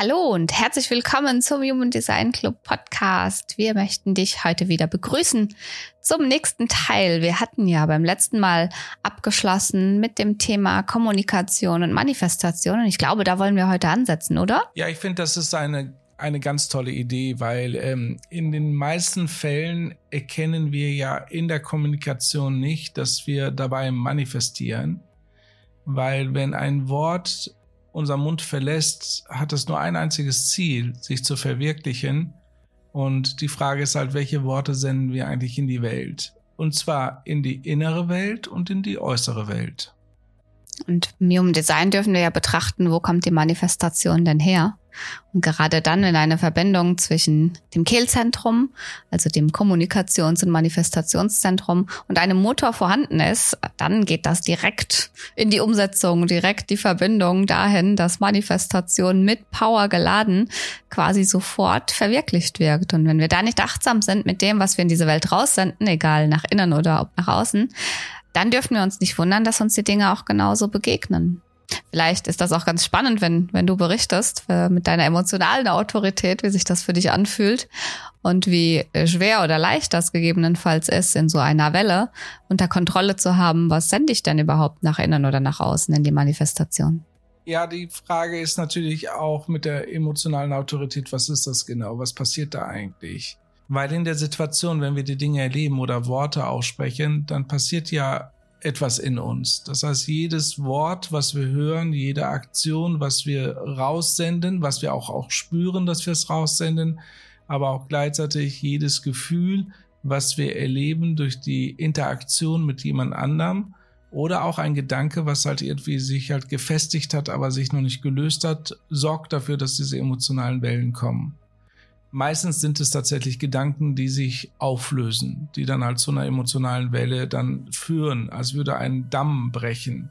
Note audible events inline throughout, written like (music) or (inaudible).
Hallo und herzlich willkommen zum Human Design Club Podcast. Wir möchten dich heute wieder begrüßen zum nächsten Teil. Wir hatten ja beim letzten Mal abgeschlossen mit dem Thema Kommunikation und Manifestation und ich glaube, da wollen wir heute ansetzen, oder? Ja, ich finde, das ist eine eine ganz tolle Idee, weil ähm, in den meisten Fällen erkennen wir ja in der Kommunikation nicht, dass wir dabei manifestieren, weil wenn ein Wort unser Mund verlässt, hat es nur ein einziges Ziel, sich zu verwirklichen. Und die Frage ist halt, welche Worte senden wir eigentlich in die Welt? Und zwar in die innere Welt und in die äußere Welt. Und Human Design dürfen wir ja betrachten, wo kommt die Manifestation denn her? Und gerade dann, wenn eine Verbindung zwischen dem Kehlzentrum, also dem Kommunikations- und Manifestationszentrum und einem Motor vorhanden ist, dann geht das direkt in die Umsetzung, direkt die Verbindung dahin, dass Manifestation mit Power geladen quasi sofort verwirklicht wirkt. Und wenn wir da nicht achtsam sind mit dem, was wir in diese Welt raussenden, egal nach innen oder nach außen, dann dürfen wir uns nicht wundern, dass uns die Dinge auch genauso begegnen. Vielleicht ist das auch ganz spannend, wenn, wenn du berichtest äh, mit deiner emotionalen Autorität, wie sich das für dich anfühlt und wie schwer oder leicht das gegebenenfalls ist, in so einer Welle unter Kontrolle zu haben, was sende ich denn überhaupt nach innen oder nach außen in die Manifestation? Ja, die Frage ist natürlich auch mit der emotionalen Autorität, was ist das genau? Was passiert da eigentlich? Weil in der Situation, wenn wir die Dinge erleben oder Worte aussprechen, dann passiert ja etwas in uns. Das heißt, jedes Wort, was wir hören, jede Aktion, was wir raussenden, was wir auch, auch spüren, dass wir es raussenden, aber auch gleichzeitig jedes Gefühl, was wir erleben durch die Interaktion mit jemand anderem oder auch ein Gedanke, was halt irgendwie sich halt gefestigt hat, aber sich noch nicht gelöst hat, sorgt dafür, dass diese emotionalen Wellen kommen. Meistens sind es tatsächlich Gedanken, die sich auflösen, die dann halt zu einer emotionalen Welle dann führen, als würde ein Damm brechen.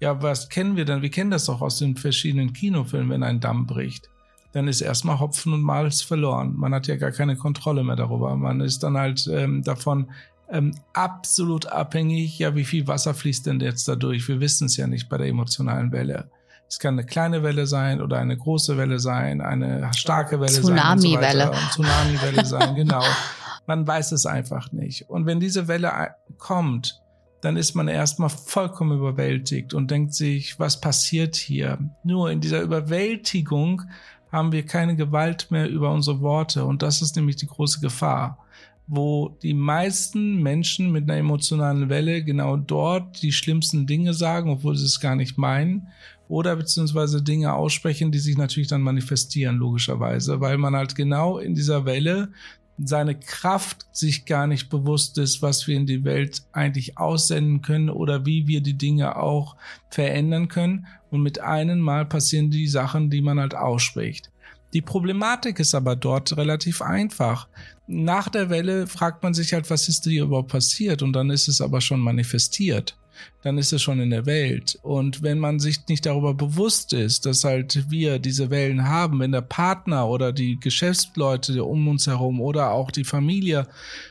Ja, was kennen wir denn? Wir kennen das doch aus den verschiedenen Kinofilmen, wenn ein Damm bricht. Dann ist erstmal Hopfen und Malz verloren. Man hat ja gar keine Kontrolle mehr darüber. Man ist dann halt ähm, davon ähm, absolut abhängig. Ja, wie viel Wasser fließt denn jetzt da durch? Wir wissen es ja nicht bei der emotionalen Welle. Es kann eine kleine Welle sein oder eine große Welle sein, eine starke Welle Tsunami sein. Tsunami-Welle. So Tsunami-Welle sein, genau. Man weiß es einfach nicht. Und wenn diese Welle kommt, dann ist man erstmal vollkommen überwältigt und denkt sich, was passiert hier? Nur in dieser Überwältigung haben wir keine Gewalt mehr über unsere Worte und das ist nämlich die große Gefahr wo die meisten Menschen mit einer emotionalen Welle genau dort die schlimmsten Dinge sagen, obwohl sie es gar nicht meinen, oder beziehungsweise Dinge aussprechen, die sich natürlich dann manifestieren, logischerweise, weil man halt genau in dieser Welle seine Kraft sich gar nicht bewusst ist, was wir in die Welt eigentlich aussenden können oder wie wir die Dinge auch verändern können. Und mit einem Mal passieren die Sachen, die man halt ausspricht. Die Problematik ist aber dort relativ einfach. Nach der Welle fragt man sich halt, was ist hier überhaupt passiert? Und dann ist es aber schon manifestiert. Dann ist es schon in der Welt. Und wenn man sich nicht darüber bewusst ist, dass halt wir diese Wellen haben, wenn der Partner oder die Geschäftsleute um uns herum oder auch die Familie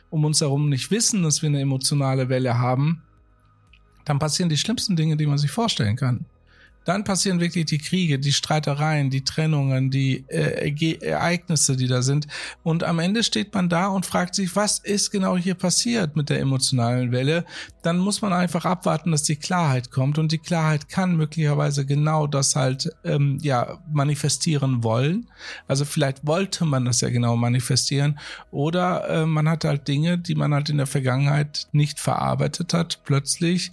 um uns herum nicht wissen, dass wir eine emotionale Welle haben, dann passieren die schlimmsten Dinge, die man sich vorstellen kann. Dann passieren wirklich die Kriege, die Streitereien, die Trennungen, die äh, Ereignisse, die da sind. Und am Ende steht man da und fragt sich, was ist genau hier passiert mit der emotionalen Welle? Dann muss man einfach abwarten, dass die Klarheit kommt. Und die Klarheit kann möglicherweise genau das halt ähm, ja manifestieren wollen. Also vielleicht wollte man das ja genau manifestieren. Oder äh, man hat halt Dinge, die man halt in der Vergangenheit nicht verarbeitet hat, plötzlich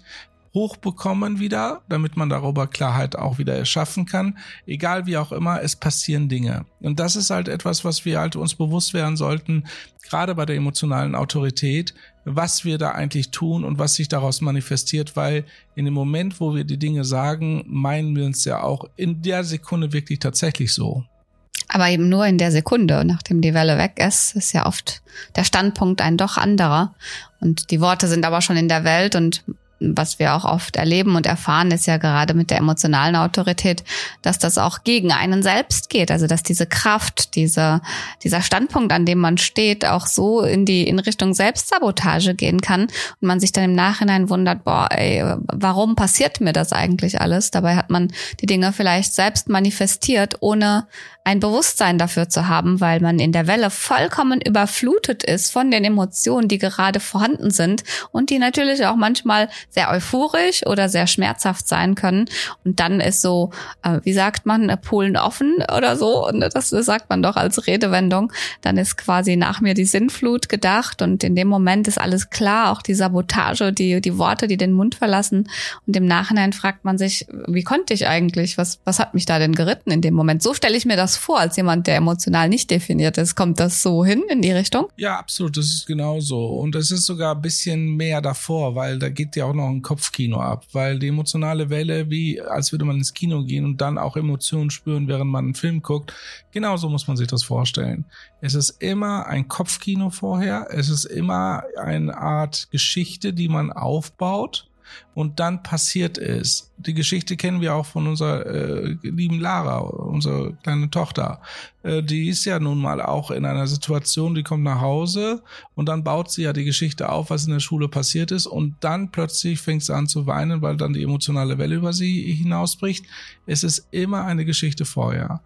hochbekommen wieder, damit man darüber Klarheit auch wieder erschaffen kann. Egal wie auch immer, es passieren Dinge. Und das ist halt etwas, was wir halt uns bewusst werden sollten, gerade bei der emotionalen Autorität, was wir da eigentlich tun und was sich daraus manifestiert, weil in dem Moment, wo wir die Dinge sagen, meinen wir uns ja auch in der Sekunde wirklich tatsächlich so. Aber eben nur in der Sekunde, nachdem die Welle weg ist, ist ja oft der Standpunkt ein doch anderer. Und die Worte sind aber schon in der Welt und was wir auch oft erleben und erfahren, ist ja gerade mit der emotionalen Autorität, dass das auch gegen einen selbst geht. Also dass diese Kraft, diese, dieser Standpunkt, an dem man steht, auch so in die in Richtung Selbstsabotage gehen kann und man sich dann im Nachhinein wundert, boah, ey, warum passiert mir das eigentlich alles? Dabei hat man die Dinge vielleicht selbst manifestiert, ohne ein Bewusstsein dafür zu haben, weil man in der Welle vollkommen überflutet ist von den Emotionen, die gerade vorhanden sind und die natürlich auch manchmal sehr euphorisch oder sehr schmerzhaft sein können. Und dann ist so, äh, wie sagt man, Polen offen oder so. Und das sagt man doch als Redewendung. Dann ist quasi nach mir die Sinnflut gedacht und in dem Moment ist alles klar, auch die Sabotage, die, die Worte, die den Mund verlassen. Und im Nachhinein fragt man sich, wie konnte ich eigentlich? Was, was hat mich da denn geritten in dem Moment? So stelle ich mir das das vor als jemand, der emotional nicht definiert ist? Kommt das so hin in die Richtung? Ja, absolut. Das ist genau so. Und es ist sogar ein bisschen mehr davor, weil da geht ja auch noch ein Kopfkino ab, weil die emotionale Welle, wie als würde man ins Kino gehen und dann auch Emotionen spüren, während man einen Film guckt. Genauso muss man sich das vorstellen. Es ist immer ein Kopfkino vorher. Es ist immer eine Art Geschichte, die man aufbaut und dann passiert es. Die Geschichte kennen wir auch von unserer äh, lieben Lara, unsere kleine Tochter. Äh, die ist ja nun mal auch in einer Situation, die kommt nach Hause und dann baut sie ja die Geschichte auf, was in der Schule passiert ist und dann plötzlich fängt sie an zu weinen, weil dann die emotionale Welle über sie hinausbricht. Es ist immer eine Geschichte vorher.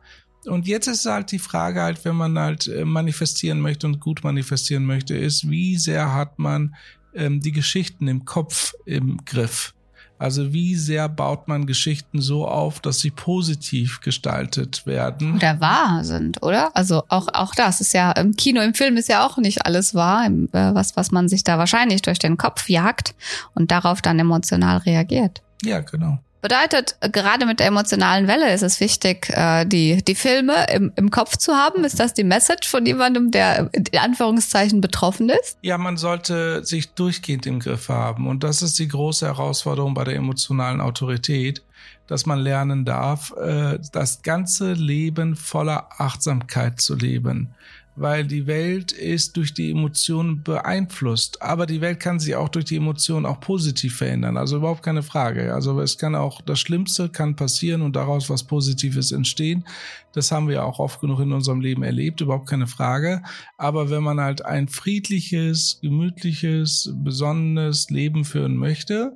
Und jetzt ist halt die Frage halt, wenn man halt äh, manifestieren möchte und gut manifestieren möchte, ist, wie sehr hat man ähm, die Geschichten im Kopf im Griff. Also wie sehr baut man Geschichten so auf, dass sie positiv gestaltet werden? Oder wahr sind, oder? Also auch, auch das ist ja im Kino, im Film ist ja auch nicht alles wahr, äh, was, was man sich da wahrscheinlich durch den Kopf jagt und darauf dann emotional reagiert. Ja, genau. Bedeutet, gerade mit der emotionalen Welle ist es wichtig, äh, die, die Filme im, im Kopf zu haben. Ist das die Message von jemandem, der in Anführungszeichen betroffen ist? Ja, man sollte sich durchgehend im Griff haben. Und das ist die große Herausforderung bei der emotionalen Autorität, dass man lernen darf, äh, das ganze Leben voller Achtsamkeit zu leben weil die Welt ist durch die Emotionen beeinflusst. Aber die Welt kann sich auch durch die Emotionen auch positiv verändern. Also überhaupt keine Frage. Also es kann auch das Schlimmste kann passieren und daraus was Positives entstehen. Das haben wir auch oft genug in unserem Leben erlebt. Überhaupt keine Frage. Aber wenn man halt ein friedliches, gemütliches, besonnenes Leben führen möchte,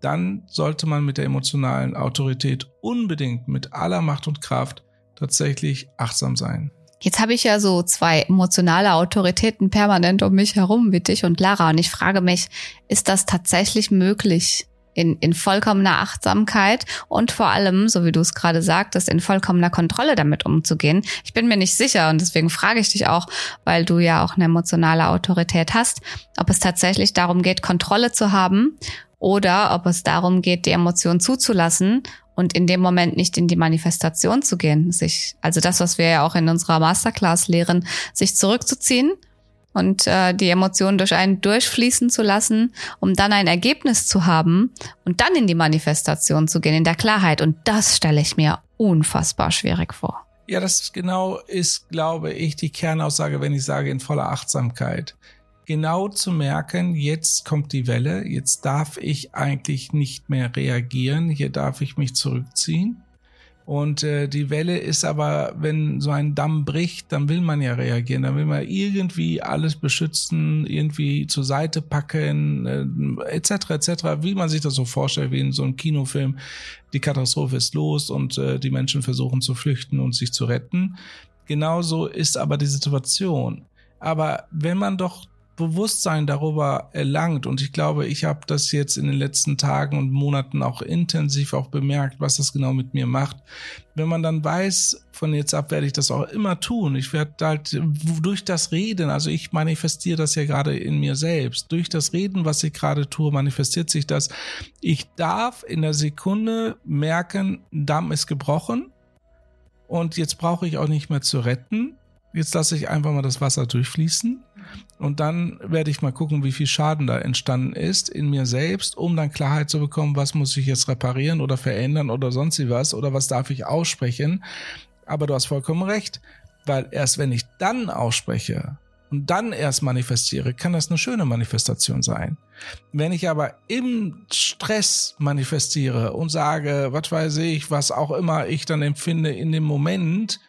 dann sollte man mit der emotionalen Autorität unbedingt mit aller Macht und Kraft tatsächlich achtsam sein. Jetzt habe ich ja so zwei emotionale Autoritäten permanent um mich herum, wie dich und Lara. Und ich frage mich, ist das tatsächlich möglich? In, in vollkommener Achtsamkeit und vor allem, so wie du es gerade sagtest, in vollkommener Kontrolle damit umzugehen. Ich bin mir nicht sicher und deswegen frage ich dich auch, weil du ja auch eine emotionale Autorität hast, ob es tatsächlich darum geht, Kontrolle zu haben oder ob es darum geht, die Emotion zuzulassen und in dem Moment nicht in die Manifestation zu gehen, sich, also das, was wir ja auch in unserer Masterclass lehren, sich zurückzuziehen und äh, die Emotionen durch einen durchfließen zu lassen, um dann ein Ergebnis zu haben und dann in die Manifestation zu gehen, in der Klarheit. Und das stelle ich mir unfassbar schwierig vor. Ja, das genau ist, glaube ich, die Kernaussage, wenn ich sage in voller Achtsamkeit genau zu merken, jetzt kommt die Welle, jetzt darf ich eigentlich nicht mehr reagieren, hier darf ich mich zurückziehen. Und äh, die Welle ist aber, wenn so ein Damm bricht, dann will man ja reagieren, dann will man irgendwie alles beschützen, irgendwie zur Seite packen, äh, etc. etc. Wie man sich das so vorstellt, wie in so einem Kinofilm. Die Katastrophe ist los und äh, die Menschen versuchen zu flüchten und sich zu retten. Genauso ist aber die Situation. Aber wenn man doch Bewusstsein darüber erlangt und ich glaube, ich habe das jetzt in den letzten Tagen und Monaten auch intensiv auch bemerkt, was das genau mit mir macht. Wenn man dann weiß, von jetzt ab werde ich das auch immer tun. Ich werde halt durch das Reden, also ich manifestiere das ja gerade in mir selbst. Durch das Reden, was ich gerade tue, manifestiert sich das. Ich darf in der Sekunde merken, Damm ist gebrochen und jetzt brauche ich auch nicht mehr zu retten. Jetzt lasse ich einfach mal das Wasser durchfließen und dann werde ich mal gucken, wie viel Schaden da entstanden ist in mir selbst, um dann Klarheit zu bekommen, was muss ich jetzt reparieren oder verändern oder sonst was oder was darf ich aussprechen. Aber du hast vollkommen recht. Weil erst wenn ich dann ausspreche und dann erst manifestiere, kann das eine schöne Manifestation sein. Wenn ich aber im Stress manifestiere und sage, was weiß ich, was auch immer ich dann empfinde in dem Moment,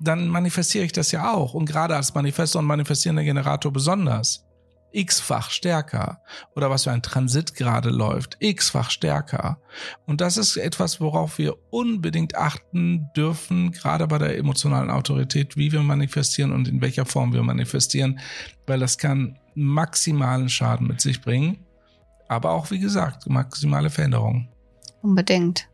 dann manifestiere ich das ja auch. Und gerade als Manifestor und manifestierender Generator besonders x-fach stärker oder was für ein Transit gerade läuft, x-fach stärker. Und das ist etwas, worauf wir unbedingt achten dürfen, gerade bei der emotionalen Autorität, wie wir manifestieren und in welcher Form wir manifestieren, weil das kann maximalen Schaden mit sich bringen, aber auch, wie gesagt, maximale Veränderungen. Unbedingt.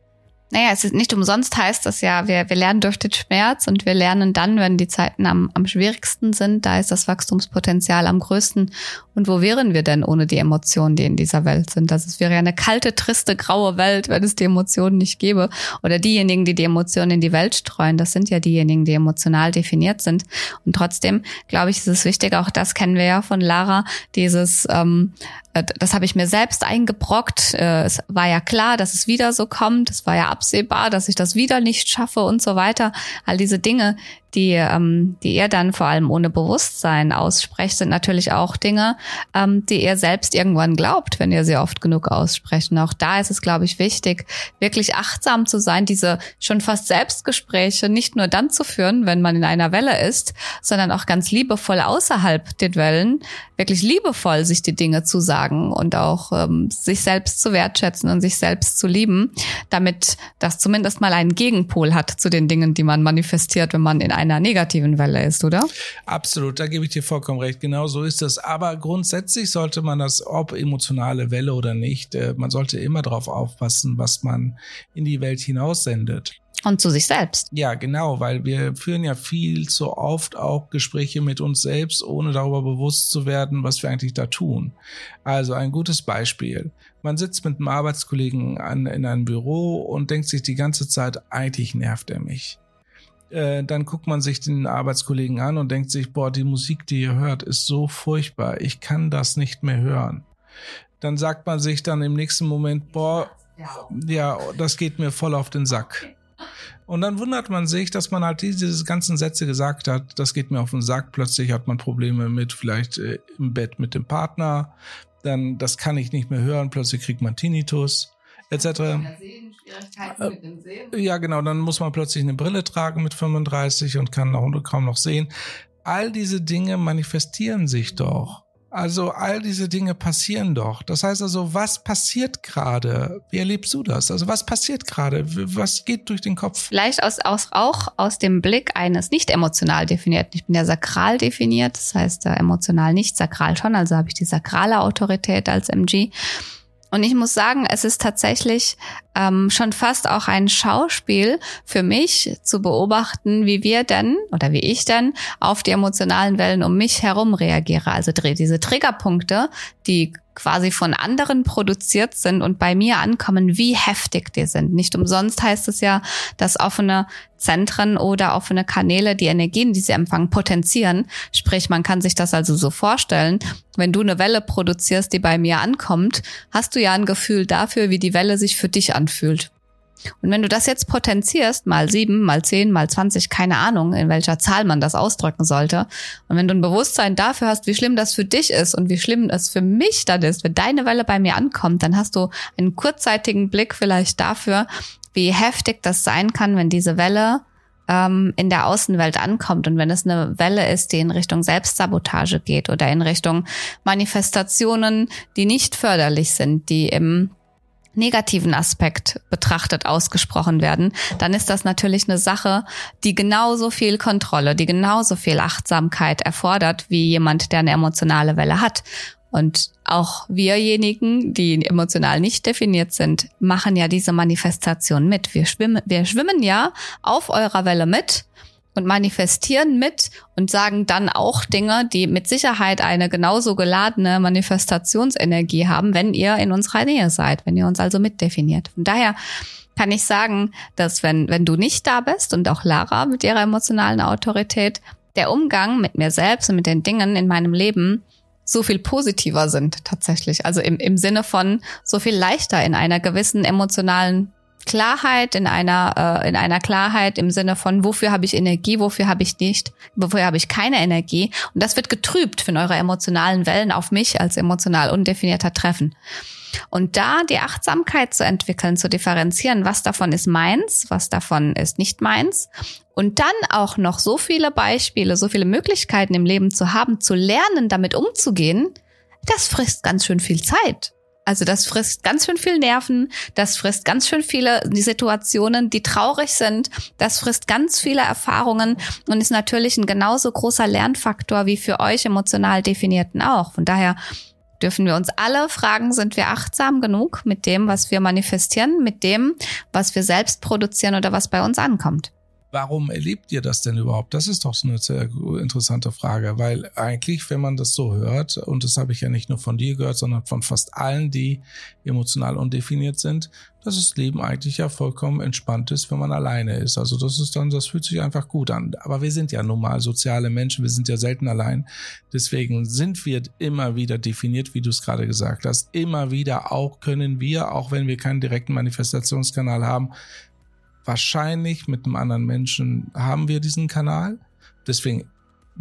Naja, es ist nicht umsonst heißt das ja, wir, wir lernen durch den Schmerz und wir lernen dann, wenn die Zeiten am, am schwierigsten sind, da ist das Wachstumspotenzial am größten. Und wo wären wir denn ohne die Emotionen, die in dieser Welt sind? Das ist, wäre ja eine kalte, triste, graue Welt, wenn es die Emotionen nicht gäbe. Oder diejenigen, die die Emotionen in die Welt streuen, das sind ja diejenigen, die emotional definiert sind. Und trotzdem, glaube ich, ist es wichtig, auch das kennen wir ja von Lara, dieses ähm, äh, das habe ich mir selbst eingebrockt. Äh, es war ja klar, dass es wieder so kommt. Es war ja absehbar, dass ich das wieder nicht schaffe und so weiter. All diese Dinge, die, ähm, die ihr dann vor allem ohne Bewusstsein aussprecht, sind natürlich auch Dinge, ähm, die ihr selbst irgendwann glaubt, wenn ihr sie oft genug aussprecht. Und auch da ist es, glaube ich, wichtig, wirklich achtsam zu sein, diese schon fast Selbstgespräche nicht nur dann zu führen, wenn man in einer Welle ist, sondern auch ganz liebevoll außerhalb den Wellen, wirklich liebevoll sich die Dinge zu sagen und auch ähm, sich selbst zu wertschätzen und sich selbst zu lieben, damit das zumindest mal einen Gegenpol hat zu den Dingen, die man manifestiert, wenn man in einer negativen Welle ist, oder? Absolut, da gebe ich dir vollkommen recht. Genau so ist es. Aber grundsätzlich sollte man das, ob emotionale Welle oder nicht, äh, man sollte immer darauf aufpassen, was man in die Welt hinaussendet. Und zu sich selbst. Ja, genau, weil wir führen ja viel zu oft auch Gespräche mit uns selbst, ohne darüber bewusst zu werden, was wir eigentlich da tun. Also ein gutes Beispiel. Man sitzt mit einem Arbeitskollegen an, in einem Büro und denkt sich die ganze Zeit, eigentlich nervt er mich. Äh, dann guckt man sich den Arbeitskollegen an und denkt sich, boah, die Musik, die ihr hört, ist so furchtbar, ich kann das nicht mehr hören. Dann sagt man sich dann im nächsten Moment, boah, ja, das geht mir voll auf den Sack. Und dann wundert man sich, dass man halt diese ganzen Sätze gesagt hat, das geht mir auf den Sack. Plötzlich hat man Probleme mit vielleicht äh, im Bett mit dem Partner. Dann, das kann ich nicht mehr hören. Plötzlich kriegt man Tinnitus etc. Äh, ja, genau, dann muss man plötzlich eine Brille tragen mit 35 und kann kaum noch sehen. All diese Dinge manifestieren sich doch. Also all diese Dinge passieren doch. Das heißt also, was passiert gerade? Wie erlebst du das? Also was passiert gerade? Was geht durch den Kopf? Vielleicht aus, aus, auch aus dem Blick eines nicht emotional definierten. Ich bin ja sakral definiert, das heißt äh, emotional nicht, sakral schon. Also habe ich die sakrale Autorität als MG. Und ich muss sagen, es ist tatsächlich ähm, schon fast auch ein Schauspiel für mich zu beobachten, wie wir denn oder wie ich denn auf die emotionalen Wellen um mich herum reagiere. Also diese Triggerpunkte, die quasi von anderen produziert sind und bei mir ankommen, wie heftig die sind. Nicht umsonst heißt es ja, dass offene Zentren oder offene Kanäle die Energien, die sie empfangen, potenzieren. Sprich, man kann sich das also so vorstellen. Wenn du eine Welle produzierst, die bei mir ankommt, hast du ja ein Gefühl dafür, wie die Welle sich für dich anfühlt. Und wenn du das jetzt potenzierst, mal sieben, mal zehn, mal zwanzig, keine Ahnung, in welcher Zahl man das ausdrücken sollte. Und wenn du ein Bewusstsein dafür hast, wie schlimm das für dich ist und wie schlimm es für mich dann ist, wenn deine Welle bei mir ankommt, dann hast du einen kurzzeitigen Blick vielleicht dafür, wie heftig das sein kann, wenn diese Welle ähm, in der Außenwelt ankommt und wenn es eine Welle ist, die in Richtung Selbstsabotage geht oder in Richtung Manifestationen, die nicht förderlich sind, die im negativen Aspekt betrachtet ausgesprochen werden, dann ist das natürlich eine Sache, die genauso viel Kontrolle, die genauso viel Achtsamkeit erfordert, wie jemand, der eine emotionale Welle hat. Und auch wirjenigen, die emotional nicht definiert sind, machen ja diese Manifestation mit. Wir schwimmen, wir schwimmen ja auf eurer Welle mit und manifestieren mit und sagen dann auch Dinge, die mit Sicherheit eine genauso geladene Manifestationsenergie haben, wenn ihr in unserer Nähe seid, wenn ihr uns also mitdefiniert. Von daher kann ich sagen, dass wenn, wenn du nicht da bist und auch Lara mit ihrer emotionalen Autorität, der Umgang mit mir selbst und mit den Dingen in meinem Leben so viel positiver sind tatsächlich. Also im, im Sinne von so viel leichter in einer gewissen emotionalen Klarheit in einer äh, in einer Klarheit im Sinne von wofür habe ich Energie, wofür habe ich nicht, wofür habe ich keine Energie und das wird getrübt von eurer emotionalen Wellen auf mich als emotional undefinierter Treffen. Und da die Achtsamkeit zu entwickeln, zu differenzieren, was davon ist meins, was davon ist nicht meins. Und dann auch noch so viele Beispiele, so viele Möglichkeiten im Leben zu haben, zu lernen, damit umzugehen, das frisst ganz schön viel Zeit. Also das frisst ganz schön viel Nerven, das frisst ganz schön viele Situationen, die traurig sind, das frisst ganz viele Erfahrungen und ist natürlich ein genauso großer Lernfaktor wie für euch emotional definierten auch. Von daher dürfen wir uns alle fragen, sind wir achtsam genug mit dem, was wir manifestieren, mit dem, was wir selbst produzieren oder was bei uns ankommt warum erlebt ihr das denn überhaupt? Das ist doch so eine sehr interessante Frage, weil eigentlich, wenn man das so hört, und das habe ich ja nicht nur von dir gehört, sondern von fast allen, die emotional undefiniert sind, dass das Leben eigentlich ja vollkommen entspannt ist, wenn man alleine ist. Also das ist dann, das fühlt sich einfach gut an. Aber wir sind ja nun mal soziale Menschen, wir sind ja selten allein. Deswegen sind wir immer wieder definiert, wie du es gerade gesagt hast. Immer wieder auch können wir, auch wenn wir keinen direkten Manifestationskanal haben, wahrscheinlich mit einem anderen Menschen haben wir diesen Kanal. Deswegen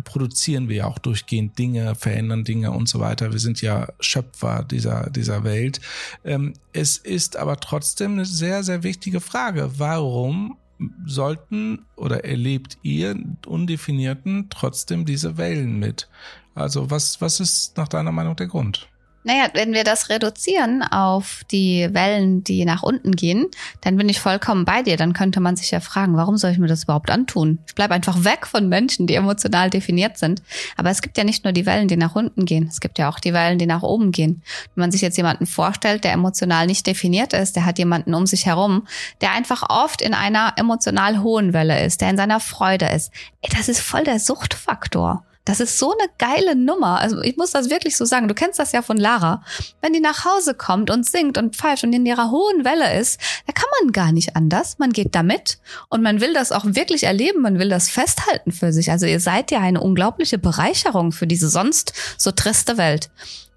produzieren wir ja auch durchgehend Dinge, verändern Dinge und so weiter. Wir sind ja Schöpfer dieser, dieser Welt. Ähm, es ist aber trotzdem eine sehr, sehr wichtige Frage. Warum sollten oder erlebt ihr Undefinierten trotzdem diese Wellen mit? Also was, was ist nach deiner Meinung der Grund? Naja, wenn wir das reduzieren auf die Wellen, die nach unten gehen, dann bin ich vollkommen bei dir. Dann könnte man sich ja fragen, warum soll ich mir das überhaupt antun? Ich bleibe einfach weg von Menschen, die emotional definiert sind. Aber es gibt ja nicht nur die Wellen, die nach unten gehen. Es gibt ja auch die Wellen, die nach oben gehen. Wenn man sich jetzt jemanden vorstellt, der emotional nicht definiert ist, der hat jemanden um sich herum, der einfach oft in einer emotional hohen Welle ist, der in seiner Freude ist. Ey, das ist voll der Suchtfaktor. Das ist so eine geile Nummer. Also ich muss das wirklich so sagen. Du kennst das ja von Lara. Wenn die nach Hause kommt und singt und pfeift und in ihrer hohen Welle ist, da kann man gar nicht anders. Man geht damit und man will das auch wirklich erleben. Man will das festhalten für sich. Also ihr seid ja eine unglaubliche Bereicherung für diese sonst so triste Welt.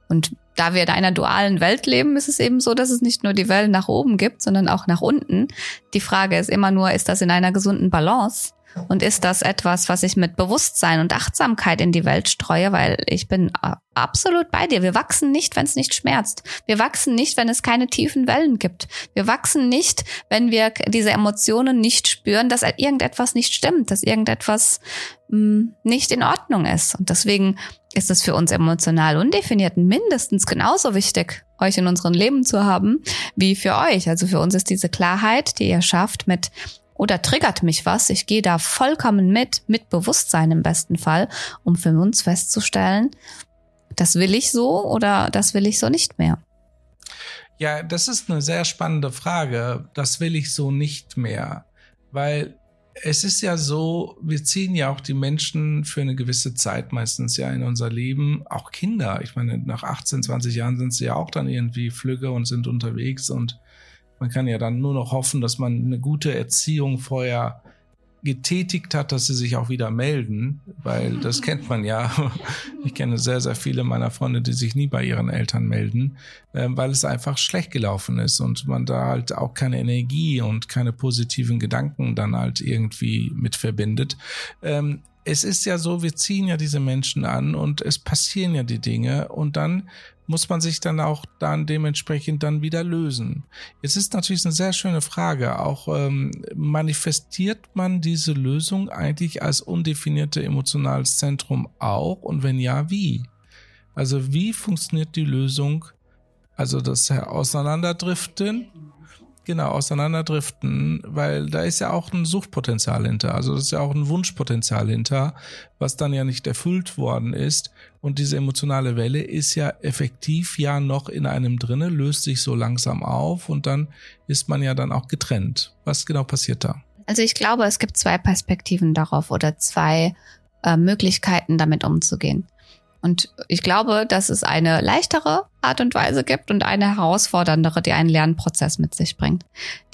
Und da wir in einer dualen Welt leben, ist es eben so, dass es nicht nur die Wellen nach oben gibt, sondern auch nach unten. Die Frage ist immer nur, ist das in einer gesunden Balance? Und ist das etwas, was ich mit Bewusstsein und Achtsamkeit in die Welt streue? Weil ich bin äh, absolut bei dir. Wir wachsen nicht, wenn es nicht schmerzt. Wir wachsen nicht, wenn es keine tiefen Wellen gibt. Wir wachsen nicht, wenn wir diese Emotionen nicht spüren, dass irgendetwas nicht stimmt, dass irgendetwas mh, hm, nicht in Ordnung ist. Und deswegen ist es für uns emotional Undefinierten mindestens genauso wichtig, euch in unserem Leben zu haben, wie für euch. Also für uns ist diese Klarheit, die ihr schafft mit oder triggert mich was, ich gehe da vollkommen mit, mit Bewusstsein im besten Fall, um für uns festzustellen, das will ich so oder das will ich so nicht mehr. Ja, das ist eine sehr spannende Frage. Das will ich so nicht mehr, weil es ist ja so, wir ziehen ja auch die Menschen für eine gewisse Zeit meistens ja in unser Leben, auch Kinder. Ich meine, nach 18, 20 Jahren sind sie ja auch dann irgendwie flügge und sind unterwegs und man kann ja dann nur noch hoffen, dass man eine gute Erziehung vorher getätigt hat, dass sie sich auch wieder melden, weil das (laughs) kennt man ja. Ich kenne sehr, sehr viele meiner Freunde, die sich nie bei ihren Eltern melden, ähm, weil es einfach schlecht gelaufen ist und man da halt auch keine Energie und keine positiven Gedanken dann halt irgendwie mit verbindet. Ähm, es ist ja so, wir ziehen ja diese Menschen an und es passieren ja die Dinge und dann muss man sich dann auch dann dementsprechend dann wieder lösen. Jetzt ist natürlich eine sehr schöne Frage. Auch ähm, manifestiert man diese Lösung eigentlich als undefinierte emotionales Zentrum auch? Und wenn ja, wie? Also wie funktioniert die Lösung? Also das Auseinanderdriften genau auseinanderdriften, weil da ist ja auch ein Suchtpotenzial hinter. Also das ist ja auch ein Wunschpotenzial hinter, was dann ja nicht erfüllt worden ist. Und diese emotionale Welle ist ja effektiv ja noch in einem drinne, löst sich so langsam auf und dann ist man ja dann auch getrennt. Was genau passiert da? Also ich glaube, es gibt zwei Perspektiven darauf oder zwei äh, Möglichkeiten, damit umzugehen. Und ich glaube, dass es eine leichtere Art und Weise gibt und eine herausforderndere, die einen Lernprozess mit sich bringt.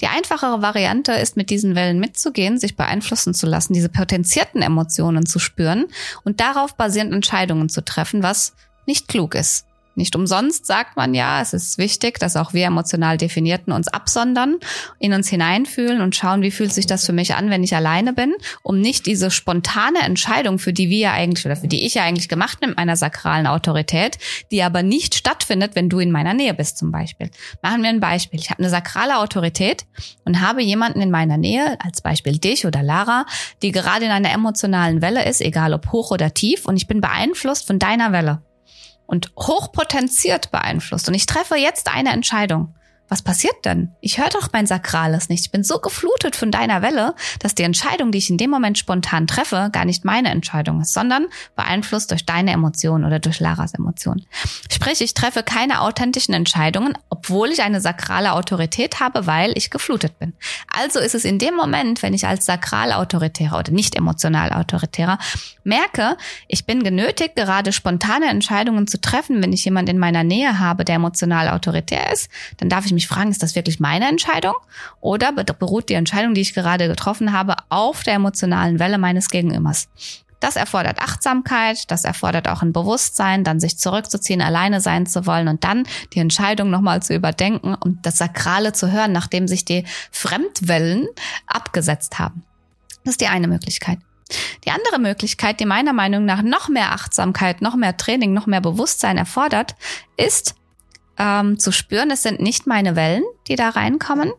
Die einfachere Variante ist, mit diesen Wellen mitzugehen, sich beeinflussen zu lassen, diese potenzierten Emotionen zu spüren und darauf basierend Entscheidungen zu treffen, was nicht klug ist. Nicht umsonst sagt man ja, es ist wichtig, dass auch wir emotional Definierten uns absondern, in uns hineinfühlen und schauen, wie fühlt sich das für mich an, wenn ich alleine bin, um nicht diese spontane Entscheidung, für die wir ja eigentlich oder für die ich ja eigentlich gemacht bin mit meiner sakralen Autorität, die aber nicht stattfindet, wenn du in meiner Nähe bist zum Beispiel. Machen wir ein Beispiel. Ich habe eine sakrale Autorität und habe jemanden in meiner Nähe, als Beispiel dich oder Lara, die gerade in einer emotionalen Welle ist, egal ob hoch oder tief, und ich bin beeinflusst von deiner Welle und hochpotenziert beeinflusst. Und ich treffe jetzt eine Entscheidung was passiert denn? Ich höre doch mein Sakrales nicht. Ich bin so geflutet von deiner Welle, dass die Entscheidung, die ich in dem Moment spontan treffe, gar nicht meine Entscheidung ist, sondern beeinflusst durch deine Emotionen oder durch Laras Emotionen. Sprich, ich treffe keine authentischen Entscheidungen, obwohl ich eine sakrale Autorität habe, weil ich geflutet bin. Also ist es in dem Moment, wenn ich als sakral autoritärer oder nicht emotional autoritärer merke, ich bin genötigt, gerade spontane Entscheidungen zu treffen, wenn ich jemand in meiner Nähe habe, der emotional autoritär ist, dann darf ich mich fragen, ist das wirklich meine Entscheidung? Oder beruht die Entscheidung, die ich gerade getroffen habe, auf der emotionalen Welle meines Gegenübers? Das erfordert Achtsamkeit, das erfordert auch ein Bewusstsein, dann sich zurückzuziehen, alleine sein zu wollen und dann die Entscheidung nochmal zu überdenken und das Sakrale zu hören, nachdem sich die Fremdwellen abgesetzt haben. Das ist die eine Möglichkeit. Die andere Möglichkeit, die meiner Meinung nach noch mehr Achtsamkeit, noch mehr Training, noch mehr Bewusstsein erfordert, ist ähm, zu spüren, es sind nicht meine Wellen, die da reinkommen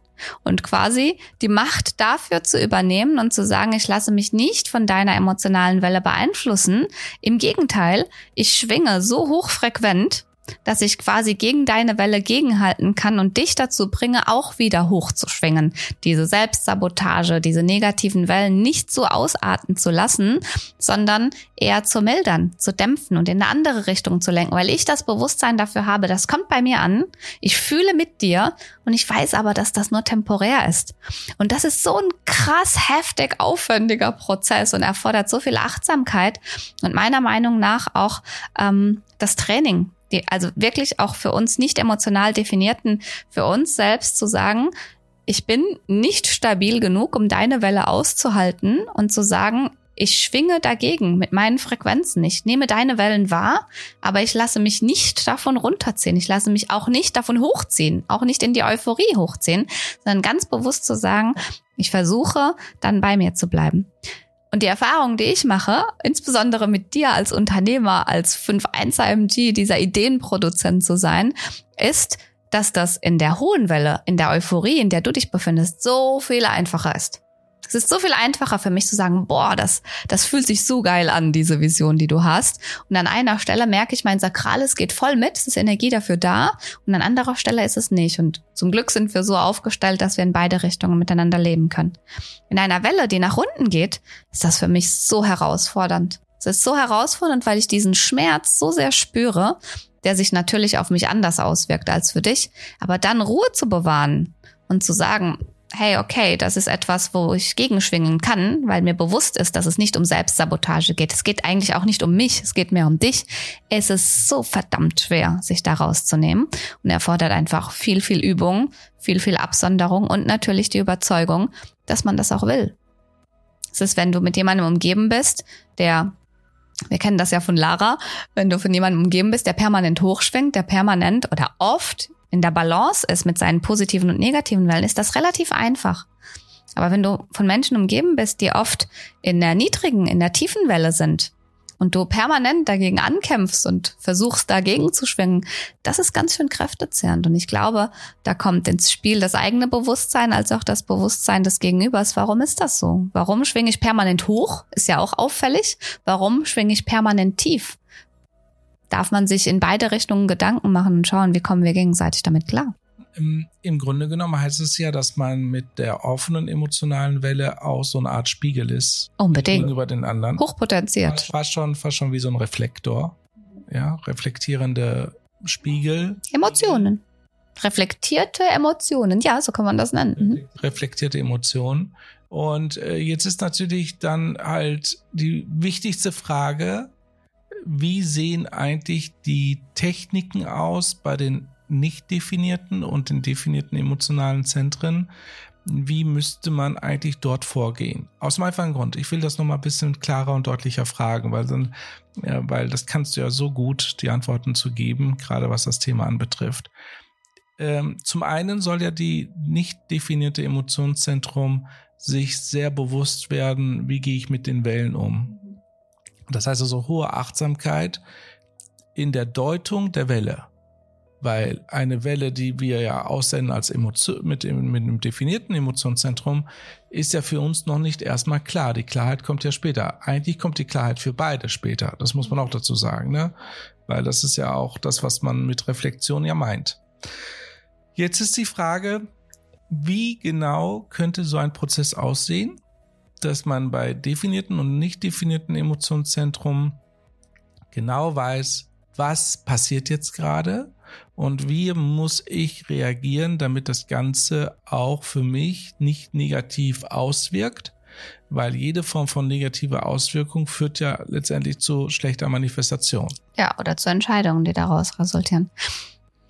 und quasi die Macht dafür zu übernehmen und zu sagen, ich lasse mich nicht von deiner emotionalen Welle beeinflussen. Im Gegenteil, ich schwinge so hochfrequent, dass ich quasi gegen deine Welle gegenhalten kann und dich dazu bringe, auch wieder hochzuschwingen. Diese Selbstsabotage, diese negativen Wellen nicht so ausarten zu lassen, sondern eher zu mildern, zu dämpfen und in eine andere Richtung zu lenken, weil ich das Bewusstsein dafür habe, das kommt bei mir an, ich fühle mit dir und ich weiß aber, dass das nur temporär ist. Und das ist so ein krass heftig aufwendiger Prozess und erfordert so viel Achtsamkeit und meiner Meinung nach auch ähm, das Training die, also wirklich auch für uns nicht emotional definierten, für uns selbst zu sagen, ich bin nicht stabil genug, um deine Welle auszuhalten und zu sagen, ich schwinge dagegen mit meinen Frequenzen. Ich nehme deine Wellen wahr, aber ich lasse mich nicht davon runterziehen. Ich lasse mich auch nicht davon hochziehen, auch nicht in die Euphorie hochziehen, sondern ganz bewusst zu sagen, ich versuche dann bei mir zu bleiben. Und die Erfahrung, die ich mache, insbesondere mit dir als Unternehmer, als 5-1-AMG, dieser Ideenproduzent zu sein, ist, dass das in der hohen Welle, in der Euphorie, in der du dich befindest, so viel einfacher ist. Es ist so viel einfacher für mich zu sagen, boah, das, das fühlt sich so geil an, diese Vision, die du hast. Und an einer Stelle merke ich, mein Sakrales geht voll mit, es ist Energie dafür da. Und an anderer Stelle ist es nicht. Und zum Glück sind wir so aufgestellt, dass wir in beide Richtungen miteinander leben können. In einer Welle, die nach unten geht, ist das für mich so herausfordernd. Es ist so herausfordernd, weil ich diesen Schmerz so sehr spüre, der sich natürlich auf mich anders auswirkt als für dich. Aber dann Ruhe zu bewahren und zu sagen, hey, okay, das ist etwas, wo ich gegenschwingen kann, weil mir bewusst ist, dass es nicht um Selbstsabotage geht. Es geht eigentlich auch nicht um mich, es geht mehr um dich. Es ist so verdammt schwer, sich da rauszunehmen und erfordert einfach viel, viel Übung, viel, viel Absonderung und natürlich die Überzeugung, dass man das auch will. Es ist, wenn du mit jemandem umgeben bist, der wir kennen das ja von Lara, wenn du von jemandem umgeben bist, der permanent hochschwingt, der permanent oder oft in der Balance ist mit seinen positiven und negativen Wellen, ist das relativ einfach. Aber wenn du von Menschen umgeben bist, die oft in der niedrigen, in der tiefen Welle sind und du permanent dagegen ankämpfst und versuchst dagegen zu schwingen, das ist ganz schön kräftezehrend. Und ich glaube, da kommt ins Spiel das eigene Bewusstsein als auch das Bewusstsein des Gegenübers. Warum ist das so? Warum schwinge ich permanent hoch? Ist ja auch auffällig. Warum schwinge ich permanent tief? Darf man sich in beide Richtungen Gedanken machen und schauen, wie kommen wir gegenseitig damit klar. Im, Im Grunde genommen heißt es ja, dass man mit der offenen emotionalen Welle auch so eine Art Spiegel ist. Unbedingt. Gegenüber den anderen. Hochpotenziert. Fast schon, fast schon wie so ein Reflektor. Ja, reflektierende Spiegel. Emotionen. Reflektierte Emotionen. Ja, so kann man das nennen. Mhm. Reflektierte Emotionen. Und äh, jetzt ist natürlich dann halt die wichtigste Frage, wie sehen eigentlich die Techniken aus bei den nicht definierten und den definierten emotionalen Zentren, wie müsste man eigentlich dort vorgehen? Aus dem einfachen Grund. Ich will das nochmal ein bisschen klarer und deutlicher fragen, weil dann, ja, weil das kannst du ja so gut, die Antworten zu geben, gerade was das Thema anbetrifft. Ähm, zum einen soll ja die nicht definierte Emotionszentrum sich sehr bewusst werden, wie gehe ich mit den Wellen um. Das heißt also hohe Achtsamkeit in der Deutung der Welle. Weil eine Welle, die wir ja aussenden als Emotion, mit, mit einem definierten Emotionszentrum, ist ja für uns noch nicht erstmal klar. Die Klarheit kommt ja später. Eigentlich kommt die Klarheit für beide später. Das muss man auch dazu sagen, ne? Weil das ist ja auch das, was man mit Reflexion ja meint. Jetzt ist die Frage, wie genau könnte so ein Prozess aussehen, dass man bei definierten und nicht definierten Emotionszentrum genau weiß, was passiert jetzt gerade und wie muss ich reagieren, damit das Ganze auch für mich nicht negativ auswirkt, weil jede Form von negativer Auswirkung führt ja letztendlich zu schlechter Manifestation. Ja, oder zu Entscheidungen, die daraus resultieren.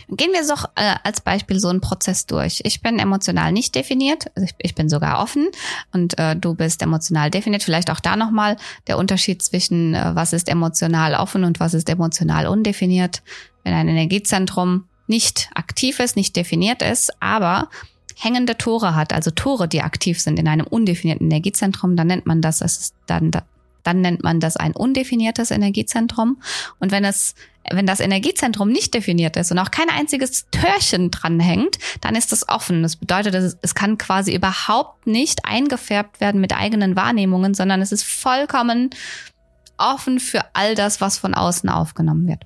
Gehen wir doch äh, als Beispiel so einen Prozess durch. Ich bin emotional nicht definiert, also ich, ich bin sogar offen und äh, du bist emotional definiert. Vielleicht auch da nochmal der Unterschied zwischen äh, was ist emotional offen und was ist emotional undefiniert. Wenn ein Energiezentrum nicht aktiv ist, nicht definiert ist, aber hängende Tore hat, also Tore, die aktiv sind in einem undefinierten Energiezentrum, dann nennt man das, das ist dann dann nennt man das ein undefiniertes Energiezentrum. Und wenn es wenn das Energiezentrum nicht definiert ist und auch kein einziges Törchen dranhängt, dann ist es offen. Das bedeutet, es kann quasi überhaupt nicht eingefärbt werden mit eigenen Wahrnehmungen, sondern es ist vollkommen offen für all das, was von außen aufgenommen wird.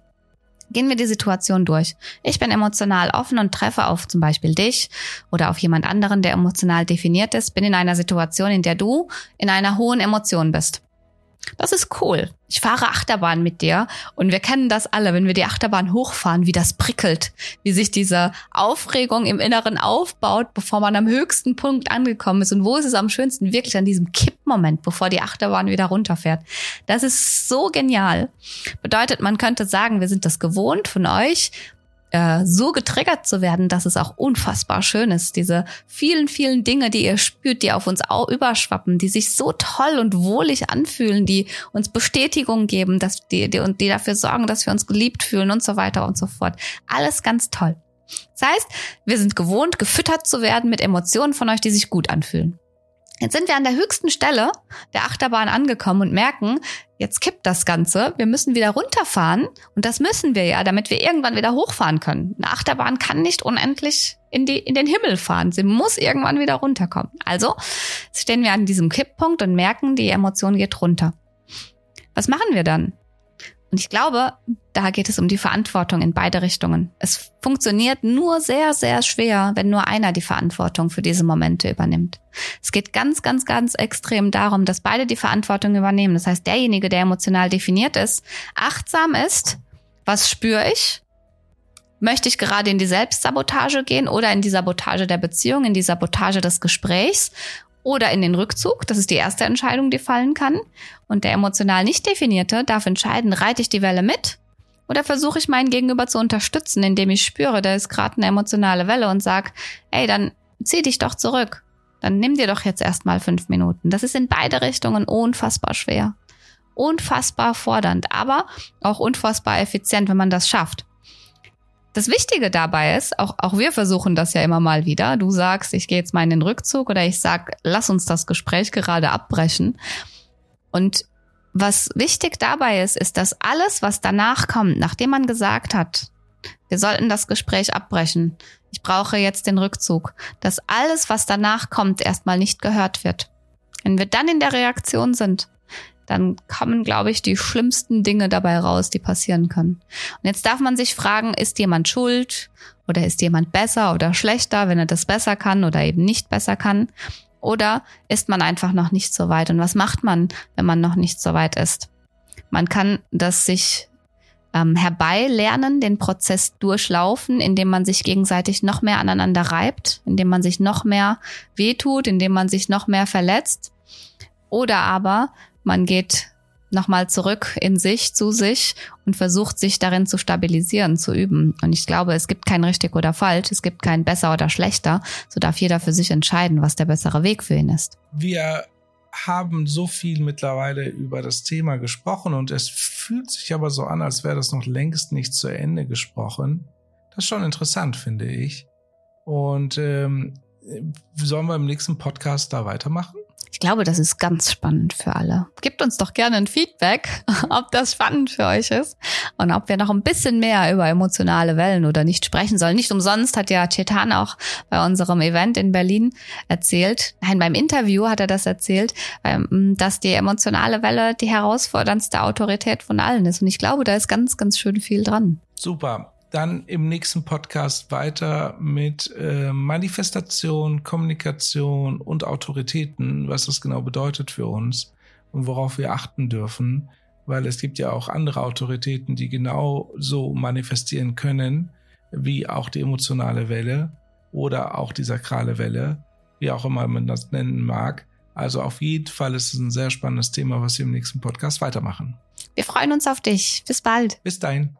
Gehen wir die Situation durch. Ich bin emotional offen und treffe auf zum Beispiel dich oder auf jemand anderen, der emotional definiert ist, bin in einer Situation, in der du in einer hohen Emotion bist. Das ist cool. Ich fahre Achterbahn mit dir und wir kennen das alle, wenn wir die Achterbahn hochfahren, wie das prickelt, wie sich diese Aufregung im Inneren aufbaut, bevor man am höchsten Punkt angekommen ist. Und wo ist es am schönsten? Wirklich an diesem Kippmoment, bevor die Achterbahn wieder runterfährt. Das ist so genial. Bedeutet, man könnte sagen, wir sind das gewohnt von euch, äh, so getriggert zu werden, dass es auch unfassbar schön ist. Diese vielen, vielen Dinge, die ihr spürt, die auf uns auch überschwappen, die sich so toll und wohlig anfühlen, die uns Bestätigung geben, dass die, die, und die dafür sorgen, dass wir uns geliebt fühlen und so weiter und so fort. Alles ganz toll. Das heißt, wir sind gewohnt, gefüttert zu werden mit Emotionen von euch, die sich gut anfühlen. Jetzt sind wir an der höchsten Stelle der Achterbahn angekommen und merken, jetzt kippt das Ganze. Wir müssen wieder runterfahren. Und das müssen wir ja, damit wir irgendwann wieder hochfahren können. Eine Achterbahn kann nicht unendlich in, die, in den Himmel fahren. Sie muss irgendwann wieder runterkommen. Also stehen wir an diesem Kipppunkt und merken, die Emotion geht runter. Was machen wir dann? Und ich glaube, da geht es um die Verantwortung in beide Richtungen. Es funktioniert nur sehr, sehr schwer, wenn nur einer die Verantwortung für diese Momente übernimmt. Es geht ganz, ganz, ganz extrem darum, dass beide die Verantwortung übernehmen. Das heißt, derjenige, der emotional definiert ist, achtsam ist, was spüre ich? Möchte ich gerade in die Selbstsabotage gehen oder in die Sabotage der Beziehung, in die Sabotage des Gesprächs? Oder in den Rückzug. Das ist die erste Entscheidung, die fallen kann. Und der emotional nicht definierte darf entscheiden, reite ich die Welle mit oder versuche ich meinen Gegenüber zu unterstützen, indem ich spüre, da ist gerade eine emotionale Welle und sag, ey, dann zieh dich doch zurück. Dann nimm dir doch jetzt erstmal fünf Minuten. Das ist in beide Richtungen unfassbar schwer. Unfassbar fordernd, aber auch unfassbar effizient, wenn man das schafft. Das Wichtige dabei ist, auch, auch wir versuchen das ja immer mal wieder. Du sagst, ich gehe jetzt mal in den Rückzug oder ich sag, lass uns das Gespräch gerade abbrechen. Und was wichtig dabei ist, ist, dass alles, was danach kommt, nachdem man gesagt hat, wir sollten das Gespräch abbrechen, ich brauche jetzt den Rückzug, dass alles, was danach kommt, erstmal nicht gehört wird. Wenn wir dann in der Reaktion sind, dann kommen, glaube ich, die schlimmsten Dinge dabei raus, die passieren können. Und jetzt darf man sich fragen, ist jemand schuld oder ist jemand besser oder schlechter, wenn er das besser kann oder eben nicht besser kann? Oder ist man einfach noch nicht so weit? Und was macht man, wenn man noch nicht so weit ist? Man kann das sich ähm, herbeilernen, den Prozess durchlaufen, indem man sich gegenseitig noch mehr aneinander reibt, indem man sich noch mehr wehtut, indem man sich noch mehr verletzt. Oder aber man geht nochmal zurück in sich, zu sich und versucht sich darin zu stabilisieren, zu üben. Und ich glaube, es gibt kein richtig oder falsch, es gibt kein besser oder schlechter. So darf jeder für sich entscheiden, was der bessere Weg für ihn ist. Wir haben so viel mittlerweile über das Thema gesprochen und es fühlt sich aber so an, als wäre das noch längst nicht zu Ende gesprochen. Das ist schon interessant, finde ich. Und ähm, sollen wir im nächsten Podcast da weitermachen? Ich glaube, das ist ganz spannend für alle. Gebt uns doch gerne ein Feedback, (laughs) ob das spannend für euch ist und ob wir noch ein bisschen mehr über emotionale Wellen oder nicht sprechen sollen. Nicht umsonst hat ja Chetan auch bei unserem Event in Berlin erzählt, nein, beim Interview hat er das erzählt, ähm, dass die emotionale Welle die herausforderndste Autorität von allen ist. Und ich glaube, da ist ganz, ganz schön viel dran. Super dann im nächsten Podcast weiter mit äh, Manifestation, Kommunikation und Autoritäten, was das genau bedeutet für uns und worauf wir achten dürfen, weil es gibt ja auch andere Autoritäten, die genau so manifestieren können, wie auch die emotionale Welle oder auch die sakrale Welle, wie auch immer man das nennen mag. Also auf jeden Fall ist es ein sehr spannendes Thema, was wir im nächsten Podcast weitermachen. Wir freuen uns auf dich. Bis bald. Bis dahin.